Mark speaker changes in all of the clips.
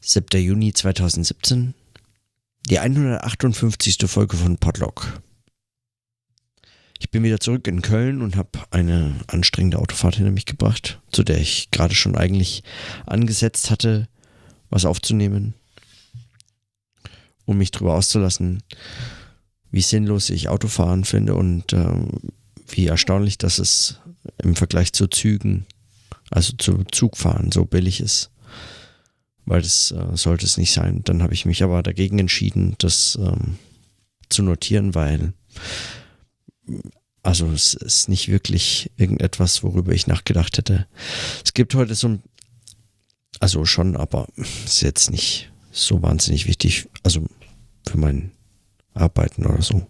Speaker 1: 7. Juni 2017, die 158. Folge von Podlock. Ich bin wieder zurück in Köln und habe eine anstrengende Autofahrt hinter mich gebracht, zu der ich gerade schon eigentlich angesetzt hatte, was aufzunehmen, um mich darüber auszulassen, wie sinnlos ich Autofahren finde und äh, wie erstaunlich, dass es im Vergleich zu Zügen, also zu Zugfahren, so billig ist weil das äh, sollte es nicht sein. Dann habe ich mich aber dagegen entschieden, das ähm, zu notieren, weil also es ist nicht wirklich irgendetwas, worüber ich nachgedacht hätte. Es gibt heute so ein, also schon, aber ist jetzt nicht so wahnsinnig wichtig, also für mein Arbeiten oder so.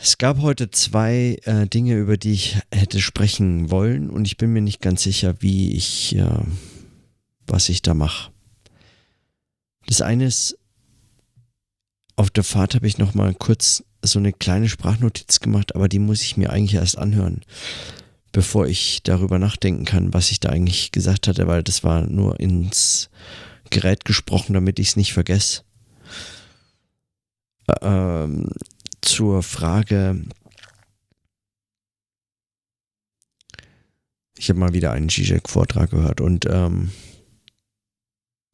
Speaker 1: Es gab heute zwei äh, Dinge, über die ich hätte sprechen wollen und ich bin mir nicht ganz sicher, wie ich, äh, was ich da mache. Das eine ist, auf der Fahrt habe ich noch mal kurz so eine kleine Sprachnotiz gemacht, aber die muss ich mir eigentlich erst anhören, bevor ich darüber nachdenken kann, was ich da eigentlich gesagt hatte, weil das war nur ins Gerät gesprochen, damit ich es nicht vergesse. Ähm, zur Frage, ich habe mal wieder einen Zizek-Vortrag gehört und ähm,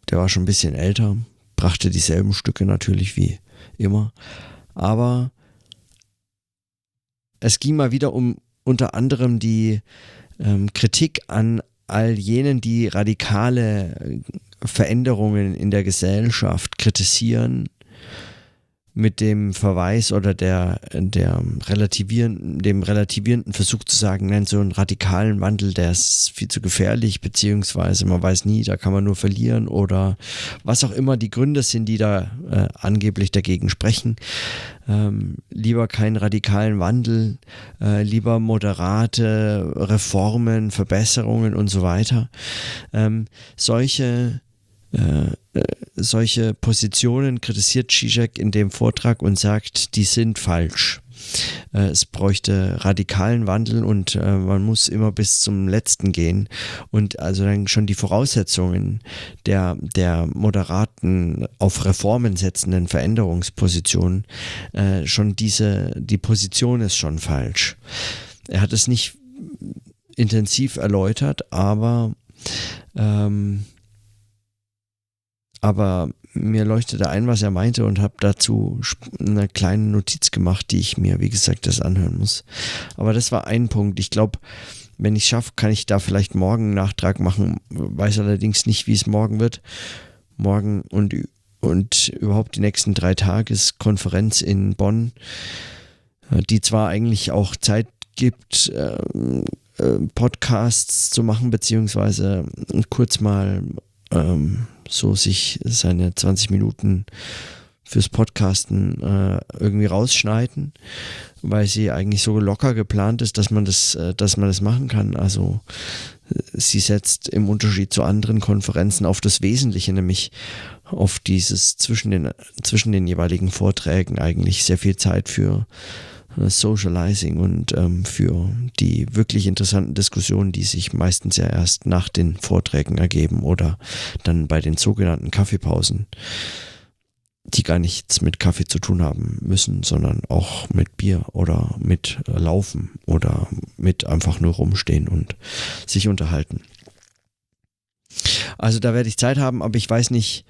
Speaker 1: der war schon ein bisschen älter, brachte dieselben Stücke natürlich wie immer, aber es ging mal wieder um unter anderem die ähm, Kritik an all jenen, die radikale Veränderungen in der Gesellschaft kritisieren mit dem Verweis oder der, der relativieren, dem relativierenden Versuch zu sagen, nein, so einen radikalen Wandel, der ist viel zu gefährlich, beziehungsweise man weiß nie, da kann man nur verlieren oder was auch immer die Gründe sind, die da äh, angeblich dagegen sprechen. Ähm, lieber keinen radikalen Wandel, äh, lieber moderate Reformen, Verbesserungen und so weiter. Ähm, solche äh, äh, solche Positionen kritisiert Zizek in dem Vortrag und sagt, die sind falsch. Äh, es bräuchte radikalen Wandel und man muss immer bis zum letzten gehen und also dann schon die Voraussetzungen der, der moderaten, auf Reformen setzenden Veränderungsposition, äh, schon diese, die Position ist schon falsch. Er hat es nicht intensiv erläutert, aber ähm, aber mir leuchtete ein, was er meinte und habe dazu eine kleine Notiz gemacht, die ich mir, wie gesagt, das anhören muss. Aber das war ein Punkt. Ich glaube, wenn ich schaffe, kann ich da vielleicht morgen einen Nachtrag machen. Weiß allerdings nicht, wie es morgen wird. Morgen und, und überhaupt die nächsten drei Tage ist Konferenz in Bonn, äh, die zwar eigentlich auch Zeit gibt, ähm, äh, Podcasts zu machen, beziehungsweise kurz mal ähm, so sich seine 20 Minuten fürs Podcasten äh, irgendwie rausschneiden, weil sie eigentlich so locker geplant ist, dass man das, äh, dass man das machen kann. Also äh, sie setzt im Unterschied zu anderen Konferenzen auf das Wesentliche, nämlich auf dieses zwischen den, zwischen den jeweiligen Vorträgen eigentlich sehr viel Zeit für Socializing und ähm, für die wirklich interessanten Diskussionen, die sich meistens ja erst nach den Vorträgen ergeben oder dann bei den sogenannten Kaffeepausen, die gar nichts mit Kaffee zu tun haben müssen, sondern auch mit Bier oder mit Laufen oder mit einfach nur rumstehen und sich unterhalten. Also da werde ich Zeit haben, aber ich weiß nicht,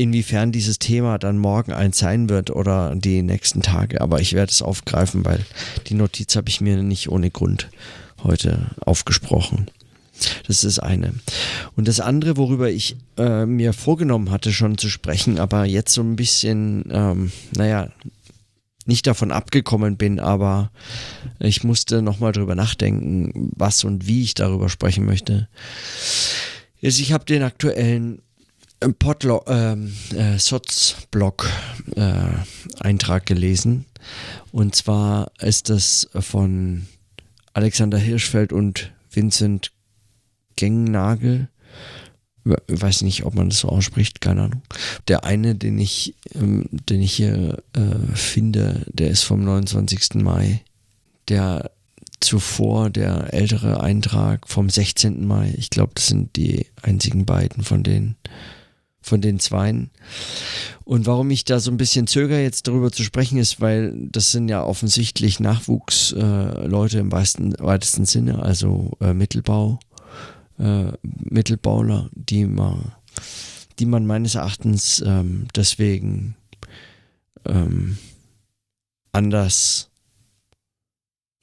Speaker 1: inwiefern dieses Thema dann morgen eins sein wird oder die nächsten Tage. Aber ich werde es aufgreifen, weil die Notiz habe ich mir nicht ohne Grund heute aufgesprochen. Das ist eine. Und das andere, worüber ich äh, mir vorgenommen hatte, schon zu sprechen, aber jetzt so ein bisschen, ähm, naja, nicht davon abgekommen bin, aber ich musste nochmal drüber nachdenken, was und wie ich darüber sprechen möchte. Ist, ich habe den aktuellen Podlo ähm, äh, Soz-Blog äh, Eintrag gelesen. Und zwar ist das von Alexander Hirschfeld und Vincent Gengnagel. Ich weiß nicht, ob man das so ausspricht, keine Ahnung. Der eine, den ich, ähm, den ich hier äh, finde, der ist vom 29. Mai. Der zuvor der ältere Eintrag vom 16. Mai. Ich glaube, das sind die einzigen beiden von den, von den zweien. Und warum ich da so ein bisschen zögere, jetzt darüber zu sprechen, ist, weil das sind ja offensichtlich Nachwuchsleute äh, im weitesten, weitesten Sinne, also äh, Mittelbau, äh, Mittelbauler, die man, die man meines Erachtens ähm, deswegen ähm, anders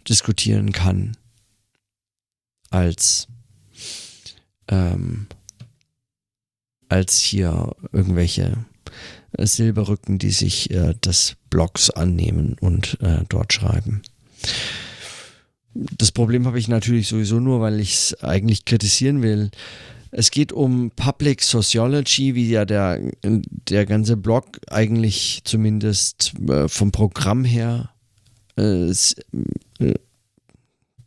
Speaker 1: diskutieren kann als ähm, als hier irgendwelche Silberrücken, die sich äh, des Blogs annehmen und äh, dort schreiben. Das Problem habe ich natürlich sowieso nur, weil ich es eigentlich kritisieren will. Es geht um Public Sociology, wie ja der, der ganze Blog eigentlich zumindest äh, vom Programm her äh, äh,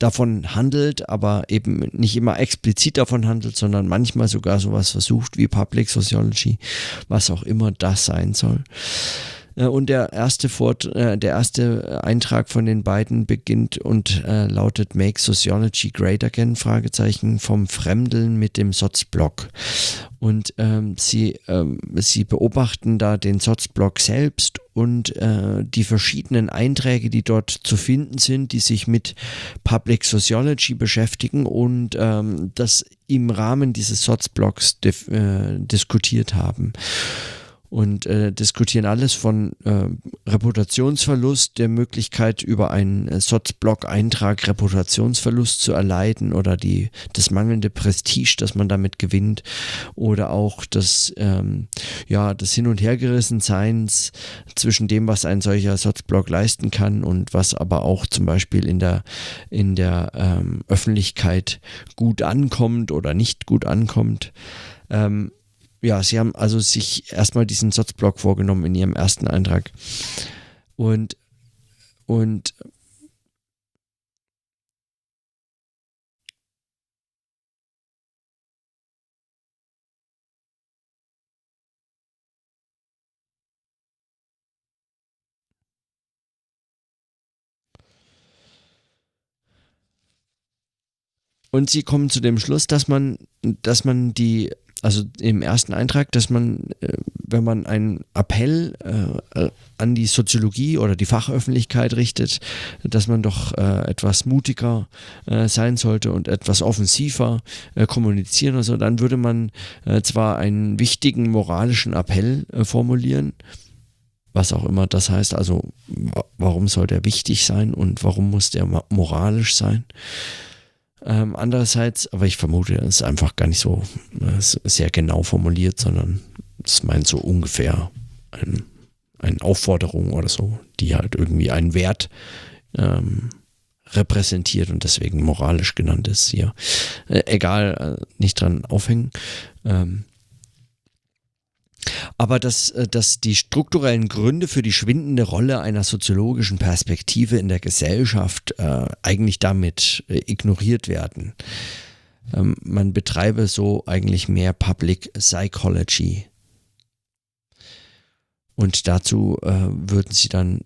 Speaker 1: davon handelt, aber eben nicht immer explizit davon handelt, sondern manchmal sogar sowas versucht wie Public Sociology, was auch immer das sein soll. Äh, und der erste, Fort, äh, der erste Eintrag von den beiden beginnt und äh, lautet Make Sociology Great Again? Fragezeichen vom Fremdeln mit dem Sotzblock. Und ähm, sie, ähm, sie beobachten da den Sotzblock selbst und äh, die verschiedenen Einträge, die dort zu finden sind, die sich mit Public Sociology beschäftigen und ähm, das im Rahmen dieses Sotzblocks äh, diskutiert haben und äh, diskutieren alles von äh, Reputationsverlust, der Möglichkeit über einen äh, SOTS-Blog-Eintrag Reputationsverlust zu erleiden oder die, das mangelnde Prestige, das man damit gewinnt oder auch das, ähm, ja, das Hin- und Hergerissenseins zwischen dem, was ein solcher SOTS-Blog leisten kann und was aber auch zum Beispiel in der, in der ähm, Öffentlichkeit gut ankommt oder nicht gut ankommt. Ähm, ja, sie haben also sich erstmal diesen Sotzblock vorgenommen in ihrem ersten Eintrag. Und, und Und sie kommen zu dem Schluss, dass man, dass man die also im ersten Eintrag, dass man, äh, wenn man einen Appell äh, an die Soziologie oder die Fachöffentlichkeit richtet, dass man doch äh, etwas mutiger sein sollte und etwas offensiver kommunizieren oder so, dann würde man zwar einen wichtigen moralischen Appell formulieren, was auch immer das heißt, also warum soll der wichtig sein und warum muss der moralisch sein? Ähm, andererseits, aber ich vermute, es ist einfach gar nicht so äh, sehr genau formuliert, sondern es meint so ungefähr ein, eine Aufforderung oder so, die halt irgendwie einen Wert ähm, repräsentiert und deswegen moralisch genannt ist hier. Äh, egal, äh, nicht dran aufhängen. Ähm, aber dass, äh, dass die strukturellen Gründe für die schwindende Rolle einer soziologischen Perspektive in der Gesellschaft äh, eigentlich damit äh, ignoriert werden. Ähm, man betreibe so eigentlich mehr Public Psychology. Und dazu äh, würden sie dann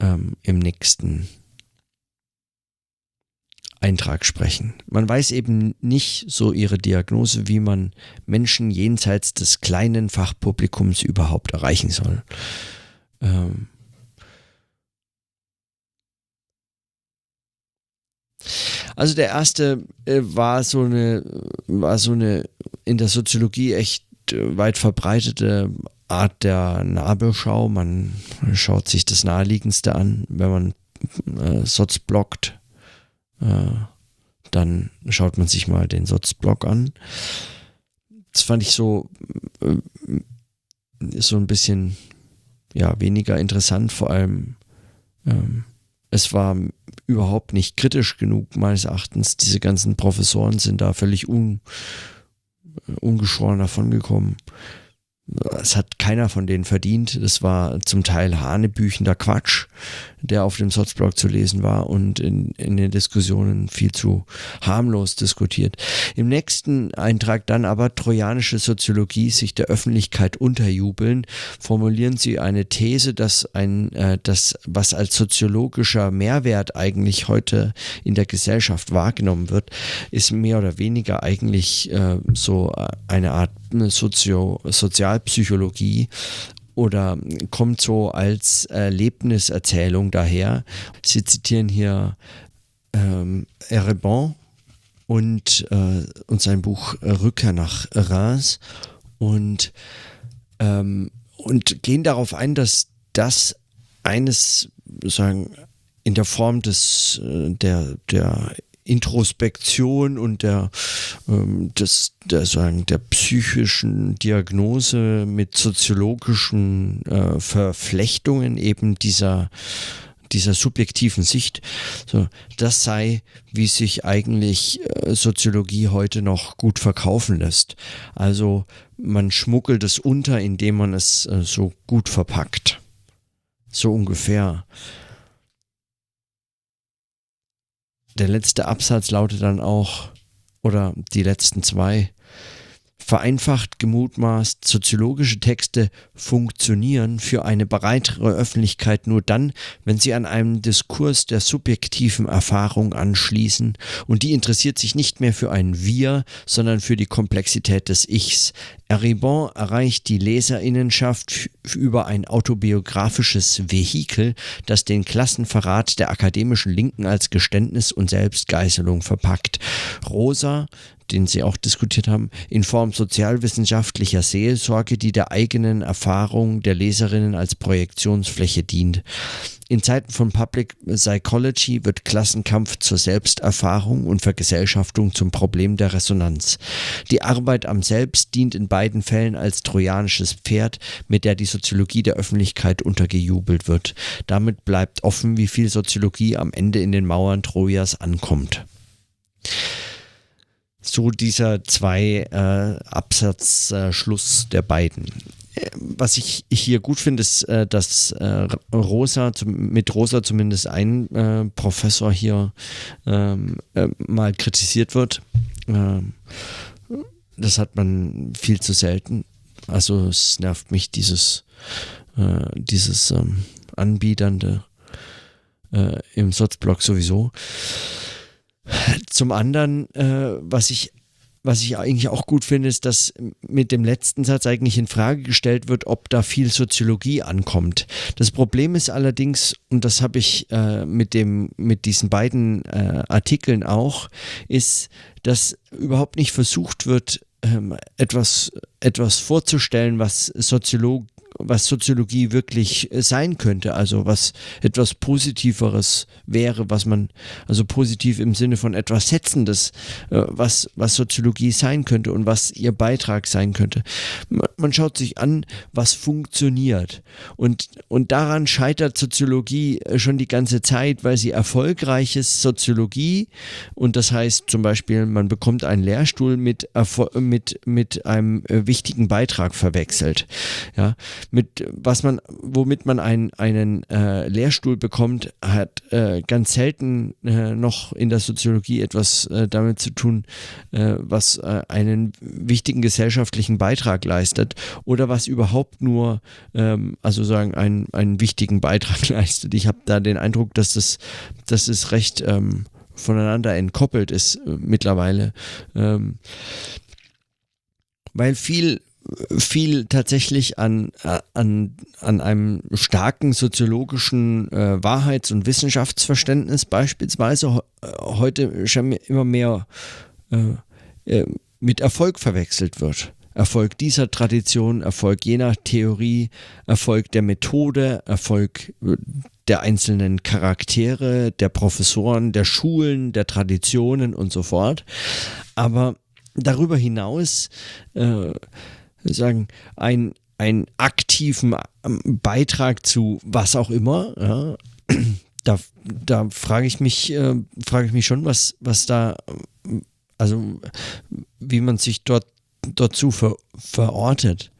Speaker 1: ähm, im nächsten Eintrag sprechen. Man weiß eben nicht so ihre Diagnose, wie man Menschen jenseits des kleinen Fachpublikums überhaupt erreichen soll. Ähm also der erste äh, war so eine, war so eine in der Soziologie echt äh, weit verbreitete Art der Nabelschau. Man schaut sich das Naheliegendste an, wenn man äh, Soz blockt dann schaut man sich mal den Sotzblog an. Das fand ich so, äh, so ein bisschen ja, weniger interessant, vor allem ähm, es war überhaupt nicht kritisch genug, meines Erachtens. Diese ganzen Professoren sind da völlig un, ungeschoren davongekommen. Es hat keiner von denen verdient. Das war zum Teil hanebüchender Quatsch. Der auf dem Sotzblog zu lesen war und in, in den Diskussionen viel zu harmlos diskutiert. Im nächsten Eintrag dann aber trojanische Soziologie sich der Öffentlichkeit unterjubeln, formulieren sie eine These, dass ein, äh, das, was als soziologischer Mehrwert eigentlich heute in der Gesellschaft wahrgenommen wird, ist mehr oder weniger eigentlich äh, so eine Art Sozio Sozialpsychologie oder kommt so als Erlebniserzählung daher. Sie zitieren hier ähm, Erebon und, äh, und sein Buch Rückkehr nach Reims und, ähm, und gehen darauf ein, dass das eines, sagen, in der Form des, äh, der, der Introspektion und der, ähm, des, der, sagen, der psychischen Diagnose mit soziologischen äh, Verflechtungen eben dieser dieser subjektiven Sicht, so, das sei, wie sich eigentlich äh, Soziologie heute noch gut verkaufen lässt. Also man schmuggelt es unter, indem man es äh, so gut verpackt. So ungefähr. Der letzte Absatz lautet dann auch, oder die letzten zwei, vereinfacht gemutmaßt, soziologische Texte funktionieren für eine breitere Öffentlichkeit nur dann, wenn sie an einem Diskurs der subjektiven Erfahrung anschließen und die interessiert sich nicht mehr für ein Wir, sondern für die Komplexität des Ichs. Eribon erreicht die Leserinnenschaft über ein autobiografisches Vehikel, das den Klassenverrat der akademischen Linken als Geständnis und Selbstgeißelung verpackt. Rosa den Sie auch diskutiert haben, in Form sozialwissenschaftlicher Seelsorge, die der eigenen Erfahrung der Leserinnen als Projektionsfläche dient. In Zeiten von Public Psychology wird Klassenkampf zur Selbsterfahrung und Vergesellschaftung zum Problem der Resonanz. Die Arbeit am Selbst dient in beiden Fällen als trojanisches Pferd, mit der die Soziologie der Öffentlichkeit untergejubelt wird. Damit bleibt offen, wie viel Soziologie am Ende in den Mauern Trojas ankommt so dieser zwei äh, Absatzschluss äh, der beiden. Äh, was ich hier gut finde, ist, äh, dass äh, Rosa, mit Rosa zumindest ein Professor hier ähm, mal kritisiert wird. Ähm, das hat man viel zu selten. Also es nervt mich dieses, dieses ähm, Anbieternde im Sotzblock sowieso. Zum anderen, äh, was ich was ich eigentlich auch gut finde, ist, dass mit dem letzten Satz eigentlich in Frage gestellt wird, ob da viel Soziologie ankommt. Das Problem ist allerdings, und das habe ich äh, mit, dem, mit diesen beiden äh, Artikeln auch, ist, dass überhaupt nicht versucht wird, ähm, etwas, etwas vorzustellen, was Soziologen was Soziologie wirklich äh, sein könnte, also was etwas Positiveres wäre, was man, also positiv im Sinne von etwas Setzendes, äh, was, was Soziologie sein könnte und was ihr Beitrag sein könnte. Man schaut sich an, was funktioniert. Und, und daran scheitert Soziologie äh, schon die ganze Zeit, weil sie erfolgreiches Soziologie, und das heißt zum Beispiel, man bekommt einen Lehrstuhl mit, mit, mit einem wichtigen Beitrag verwechselt. Ja, mit was man, womit man ein, einen äh, Lehrstuhl bekommt, hat äh, ganz selten äh, noch in der Soziologie etwas äh, damit zu tun, äh, was äh, einen wichtigen gesellschaftlichen Beitrag leistet oder was überhaupt nur, ähm, also sagen, einen, einen wichtigen Beitrag leistet. Ich habe da den Eindruck, dass das, dass es recht ähm, voneinander entkoppelt ist mittlerweile. Ähm, weil viel viel tatsächlich an, an, an einem starken soziologischen äh, Wahrheits- und Wissenschaftsverständnis beispielsweise heute schon immer mehr äh, äh, mit Erfolg verwechselt wird. Erfolg dieser Tradition, Erfolg jener Theorie, Erfolg der Methode, Erfolg äh, der einzelnen Charaktere, der Professoren, der Schulen, der Traditionen und so fort. Aber darüber hinaus äh, sagen, ein, einen aktiven ähm, Beitrag zu was auch immer, ja, da, da frage ich mich, äh, frage ich mich schon, was, was da, also wie man sich dort dazu ver, verortet.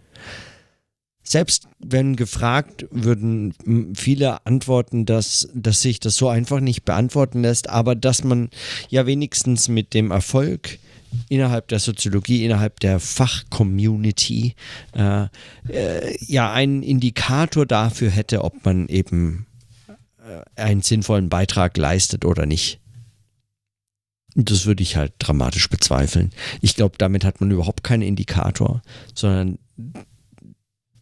Speaker 1: selbst wenn gefragt, würden viele antworten, dass, dass sich das so einfach nicht beantworten lässt, aber dass man ja wenigstens mit dem Erfolg innerhalb der Soziologie, innerhalb der Fachcommunity äh, äh, ja einen Indikator dafür hätte, ob man eben äh, einen sinnvollen Beitrag leistet oder nicht. Das würde ich halt dramatisch bezweifeln. Ich glaube, damit hat man überhaupt keinen Indikator, sondern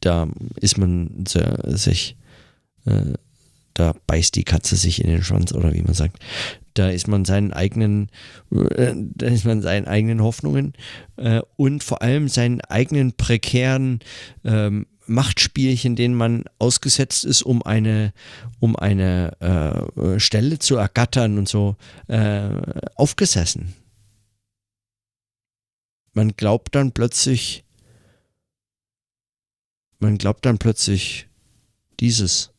Speaker 1: da ist man sich, äh, da beißt die Katze sich in den Schwanz oder wie man sagt. Da ist man seinen eigenen, äh, da ist man seinen eigenen Hoffnungen äh, und vor allem seinen eigenen prekären ähm, Machtspielchen, denen man ausgesetzt ist, um eine, um eine äh, Stelle zu ergattern und so, äh, aufgesessen. Man glaubt dann plötzlich, man glaubt dann plötzlich dieses.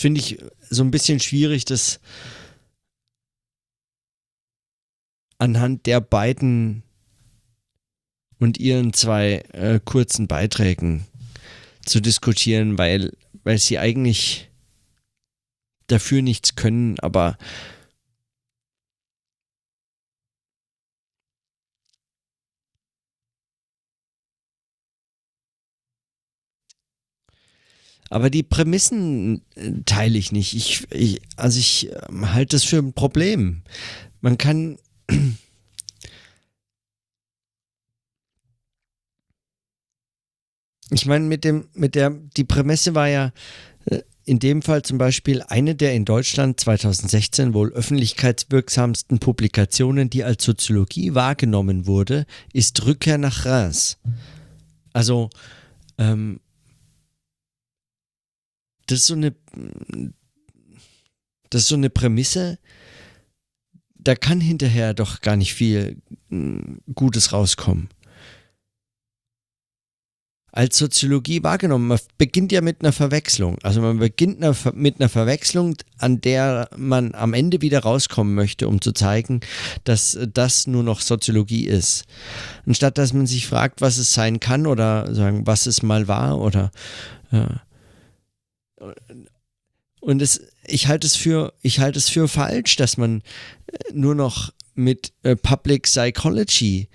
Speaker 1: Finde ich so ein bisschen schwierig, das anhand der beiden und ihren zwei äh, kurzen Beiträgen zu diskutieren, weil, weil sie eigentlich dafür nichts können, aber Aber die Prämissen äh, teile ich nicht. Ich, ich also ich ähm, halte das für ein Problem. Man kann. Ich meine, mit dem, mit der, die Prämisse war ja äh, in dem Fall zum Beispiel eine der in Deutschland 2016 wohl öffentlichkeitswirksamsten Publikationen, die als Soziologie wahrgenommen wurde, ist Rückkehr nach Reims. Also ähm, das ist so eine, das ist so eine Prämisse, da kann hinterher doch gar nicht viel mm, Gutes rauskommen. Als Soziologie wahrgenommen, man beginnt ja mit einer Verwechslung. Also man beginnt mit einer Verwechslung, an der man am Ende wieder rauskommen möchte, um zu zeigen, dass das nur noch Soziologie ist. Anstatt dass man sich fragt, was es sein kann oder sagen, was es mal war oder ja und es, ich halte es für, ich halte es für falsch, dass man äh, nur noch mit äh, Public Psychology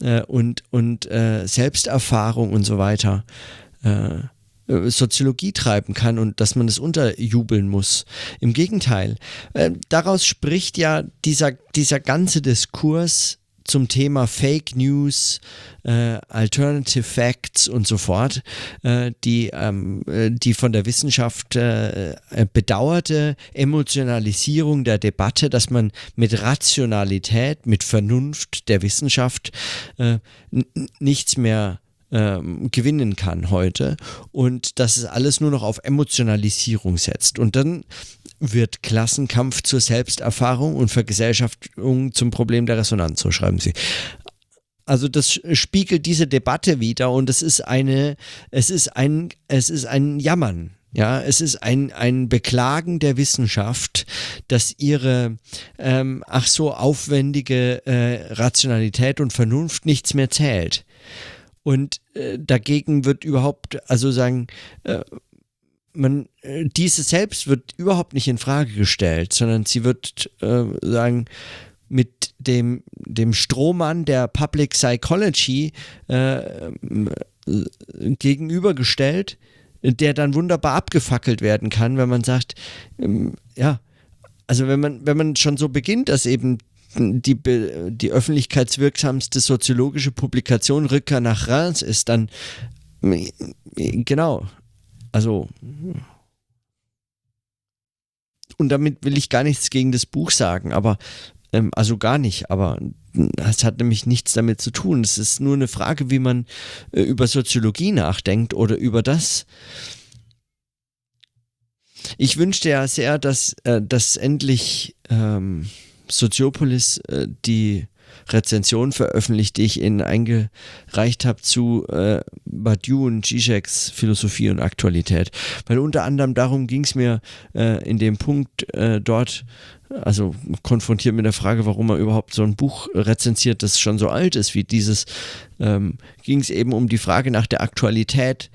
Speaker 1: äh, und, und äh, Selbsterfahrung und so weiter äh, äh, Soziologie treiben kann und dass man es unterjubeln muss. Im Gegenteil, daraus spricht ja dieser, dieser ganze Diskurs zum Thema Fake News, äh, Alternative Facts und so fort, äh, die, ähm, äh, die von der Wissenschaft äh, äh, bedauerte Emotionalisierung der Debatte, dass man mit Rationalität, mit Vernunft der Wissenschaft äh, nichts mehr ähm, gewinnen kann heute und dass es alles nur noch auf Emotionalisierung setzt. Und dann wird Klassenkampf zur Selbsterfahrung und Vergesellschaftung zum Problem der Resonanz, so schreiben sie. Also das spiegelt diese Debatte wieder und es ist eine, es ist ein, es ist ein Jammern. Ja, es ist ein, ein Beklagen der Wissenschaft, dass ihre ähm, ach so aufwendige äh, Rationalität und Vernunft nichts mehr zählt. Und äh, dagegen wird überhaupt, also sagen, äh, man, äh, diese selbst wird überhaupt nicht in Frage gestellt, sondern sie wird äh, sagen, mit dem, dem Strohmann der Public Psychology äh, gegenübergestellt, der dann wunderbar abgefackelt werden kann, wenn man sagt, ähm, ja, also wenn man, wenn man schon so beginnt, dass eben die, die öffentlichkeitswirksamste soziologische Publikation Rückkehr nach Reims ist, dann genau, also und damit will ich gar nichts gegen das Buch sagen, aber ähm, also gar nicht, aber es hat nämlich nichts damit zu tun. Es ist nur eine Frage, wie man äh, über Soziologie nachdenkt oder über das. Ich wünschte ja sehr, dass, äh, dass endlich ähm, Soziopolis äh, die Rezension veröffentlicht, die ich Ihnen eingereicht habe zu äh, Badiou und Zizeks Philosophie und Aktualität. Weil unter anderem darum ging es mir äh, in dem Punkt äh, dort, also konfrontiert mit der Frage, warum er überhaupt so ein Buch rezensiert, das schon so alt ist wie dieses, ähm, ging es eben um die Frage nach der Aktualität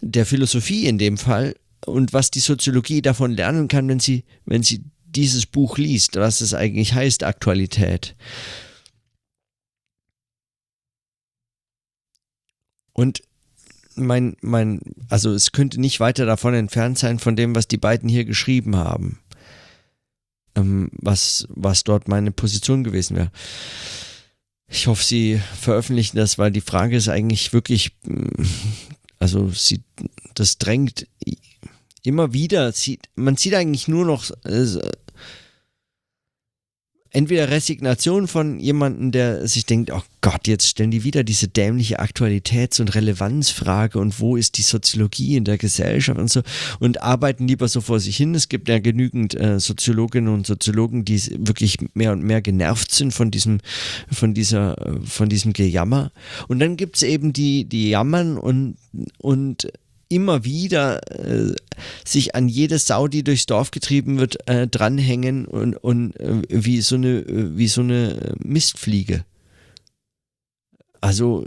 Speaker 1: der Philosophie in dem Fall und was die Soziologie davon lernen kann, wenn sie, wenn sie dieses Buch liest, was es eigentlich heißt, Aktualität. Und mein, mein, also es könnte nicht weiter davon entfernt sein von dem, was die beiden hier geschrieben haben. Ähm, was, was dort meine Position gewesen wäre. Ich hoffe, Sie veröffentlichen das, weil die Frage ist eigentlich wirklich, mm, also sie, das drängt immer wieder, sieht, man sieht eigentlich nur noch äh, entweder Resignation von jemandem, der sich denkt, oh Gott, jetzt stellen die wieder diese dämliche Aktualitäts- und Relevanzfrage und wo ist die Soziologie in der Gesellschaft und so und arbeiten lieber so vor sich hin. Es gibt ja genügend äh, Soziologinnen und Soziologen, die wirklich mehr und mehr genervt sind von diesem, von dieser, von diesem Gejammer. Und dann gibt es eben die, die jammern und, und immer wieder äh, sich an jede Sau, die durchs Dorf getrieben wird, äh, dranhängen und, und äh, wie so eine, wie so eine Mistfliege. Also,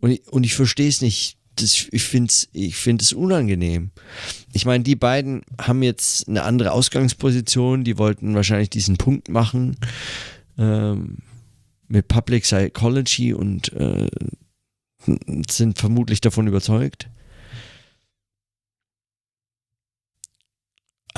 Speaker 1: und, und ich verstehe es nicht. Das, ich finde es ich find unangenehm. Ich meine, die beiden haben jetzt eine andere Ausgangsposition, die wollten wahrscheinlich diesen Punkt machen ähm, mit Public Psychology und äh, sind vermutlich davon überzeugt.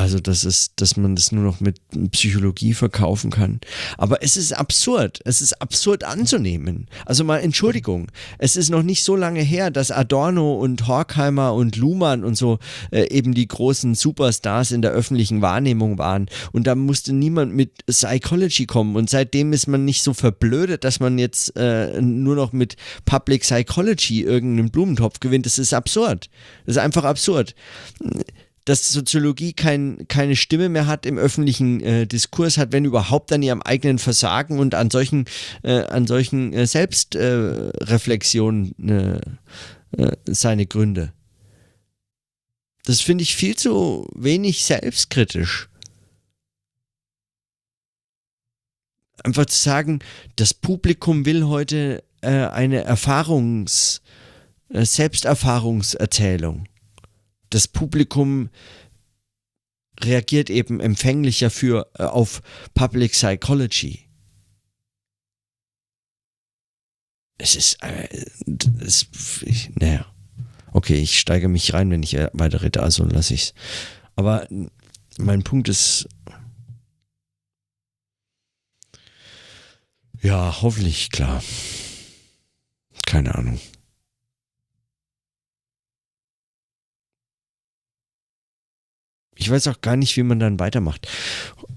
Speaker 1: Also, das ist, dass man das nur noch mit Psychologie verkaufen kann. Aber es ist absurd. Es ist absurd anzunehmen. Also mal Entschuldigung. Es ist noch nicht so lange her, dass Adorno und Horkheimer und Luhmann und so äh, eben die großen Superstars in der öffentlichen Wahrnehmung waren. Und da musste niemand mit Psychology kommen. Und seitdem ist man nicht so verblödet, dass man jetzt äh, nur noch mit Public Psychology irgendeinen Blumentopf gewinnt. Das ist absurd. Das ist einfach absurd dass Soziologie kein, keine Stimme mehr hat im öffentlichen äh, Diskurs, hat, wenn überhaupt an ihrem eigenen Versagen und an solchen, äh, an solchen äh, Selbstreflexionen äh, äh, seine Gründe. Das finde ich viel zu wenig selbstkritisch. Einfach zu sagen, das Publikum will heute äh, eine Erfahrungs-, Selbsterfahrungserzählung das Publikum reagiert eben empfänglicher für äh, auf Public Psychology. Es ist, äh, es, ich, naja. Okay, ich steige mich rein, wenn ich weiter rede, also lasse ich es. Aber mein Punkt ist, ja, hoffentlich klar. Keine Ahnung. Ich weiß auch gar nicht, wie man dann weitermacht.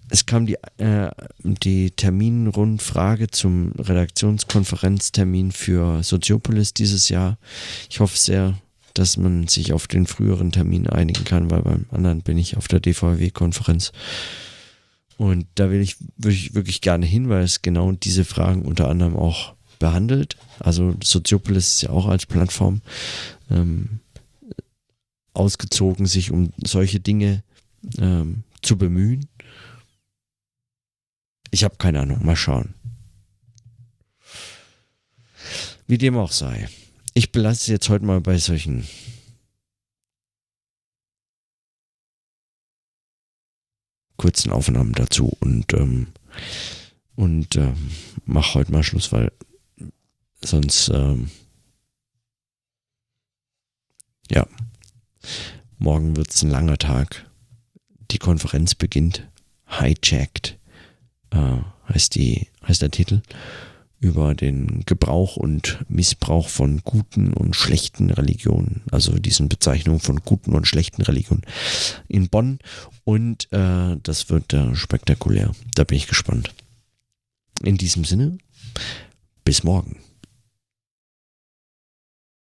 Speaker 1: Es kam die, äh, die Terminrundfrage zum Redaktionskonferenztermin für Soziopolis dieses Jahr. Ich hoffe sehr, dass man sich auf den früheren Termin einigen kann, weil beim anderen bin ich auf der DVW-Konferenz. Und da will ich, würde ich wirklich gerne hin, weil es genau diese Fragen unter anderem auch behandelt. Also Soziopolis ist ja auch als Plattform ähm, ausgezogen, sich um solche Dinge ähm, zu bemühen. Ich habe keine Ahnung, mal schauen. Wie dem auch sei. Ich belasse es jetzt heute mal bei solchen kurzen Aufnahmen dazu und ähm, und ähm, mach heute mal Schluss, weil sonst ähm, ja morgen wird es ein langer Tag die Konferenz beginnt. Hijacked äh, heißt, die, heißt der Titel über den Gebrauch und Missbrauch von guten und schlechten Religionen, also diesen Bezeichnungen von guten und schlechten Religionen in Bonn. Und äh, das wird äh, spektakulär. Da bin ich gespannt. In diesem Sinne, bis morgen.